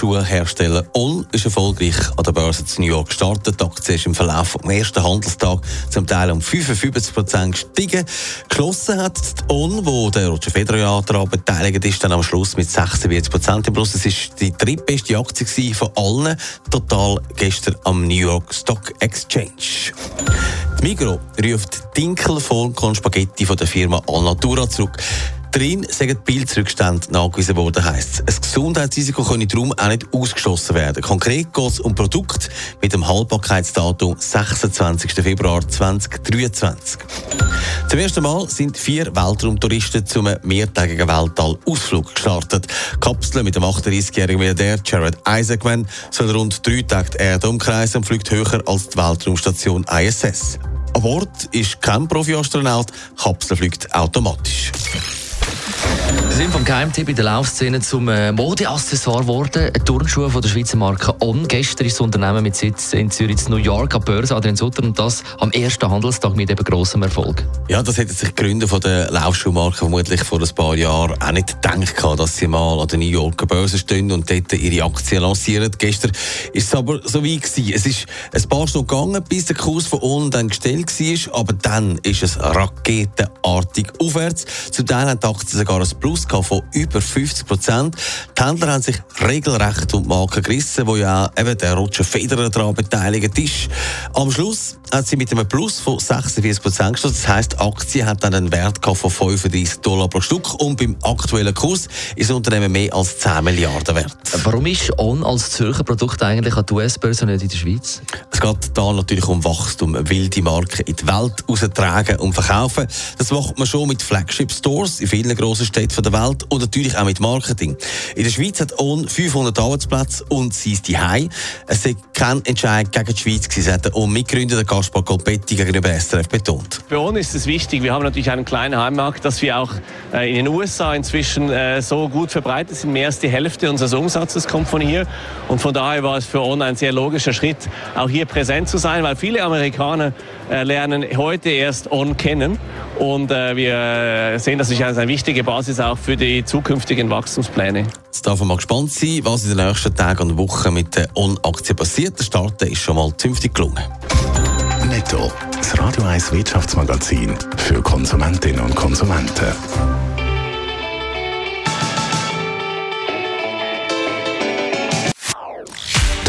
Laufschuhhersteller On ist erfolgreich an der Börse zu New York gestartet. Die Aktie ist im Verlauf vom ersten Handelstag zum Teil um 55 Prozent gestiegen. Geschlossen hat die On, wo der Roger Federer daran beteiligt ist, dann am Schluss mit 46 Prozent im Plus. Es ist die drittbeste Aktie von allen, total gestern am New York Stock Exchange. Die Migro ruft Dinkelform Spaghetti von der Firma Alnatura zurück. Darin sind Pilzrückstände nachgewiesen worden, heisst es. Ein Gesundheitsrisiko könne darum auch nicht ausgeschlossen werden. Konkret geht es um Produkte mit dem Haltbarkeitsdatum 26. Februar 2023. Zum ersten Mal sind vier Weltraumtouristen zum mehrtägigen Weltall-Ausflug gestartet. Kapsel mit dem 38-jährigen Milliardär Jared Isaacman soll rund drei Tage die Erde umkreisen und fliegt höher als die Weltraumstation ISS. An Bord ist kein Profi-Astronaut, Kapsel fliegt automatisch. Wir sind vom Geheimtipp in der Laufszene zum äh, Modeaccessoire geworden. Turnschuhe von der Schweizer Marke On. Gestern ist das Unternehmen mit Sitz in Zürich, New York, an Börse, Adrian Sutter, und das am ersten Handelstag mit eben grossem Erfolg. Ja, das hätten sich die Gründer von der Laufschuhmarke vermutlich vor ein paar Jahren auch nicht gedacht, dass sie mal an der New Yorker Börse stehen und dort ihre Aktien lancieren. Gestern ist es aber so wie gewesen. Es ist ein paar Stunden gegangen, bis der Kurs von On dann gestellt war, aber dann ist es raketenartig aufwärts. Zum Teil hat die Aktie sogar ein Plus von über 50 Prozent. Die Händler haben sich regelrecht um die Marke gerissen, wo ja eben der Roger Federer daran beteiligt ist. Am Schluss hat sie mit einem Plus von 46 Prozent geschlossen. Das heisst, die Aktie hat dann einen Wert von 35 Dollar pro Stück und beim aktuellen Kurs ist das Unternehmen mehr als 10 Milliarden wert. Warum ist On als Zürcher Produkt eigentlich an die US-Börse nicht in der Schweiz? Es geht da natürlich um Wachstum, wilde Marken in die Welt austragen und verkaufen. Das macht man schon mit Flagship Stores in vielen grossen Städten der Welt und natürlich auch mit Marketing. In der Schweiz hat On 500 Arbeitsplätze und sie ist die Es ist kein Entscheid gegen die Schweiz gewesen, hat der On Mitgründer der Gaspar Colpetti gegenüber SRF betont. Für uns ist es wichtig, wir haben natürlich einen kleinen Heimmarkt, dass wir auch äh, in den USA inzwischen äh, so gut verbreitet sind. Mehr als die Hälfte unseres Umsatzes kommt von hier und von daher war es für On ein sehr logischer Schritt, auch hier präsent zu sein, weil viele Amerikaner äh, lernen heute erst On kennen und wir sehen, das ist eine wichtige Basis auch für die zukünftigen Wachstumspläne. Jetzt darf man mal gespannt sein, was in den nächsten Tagen und Wochen mit der On-Aktie passiert. Der Start ist schon mal zünftig gelungen. Netto, das Radio 1 Wirtschaftsmagazin für Konsumentinnen und Konsumenten.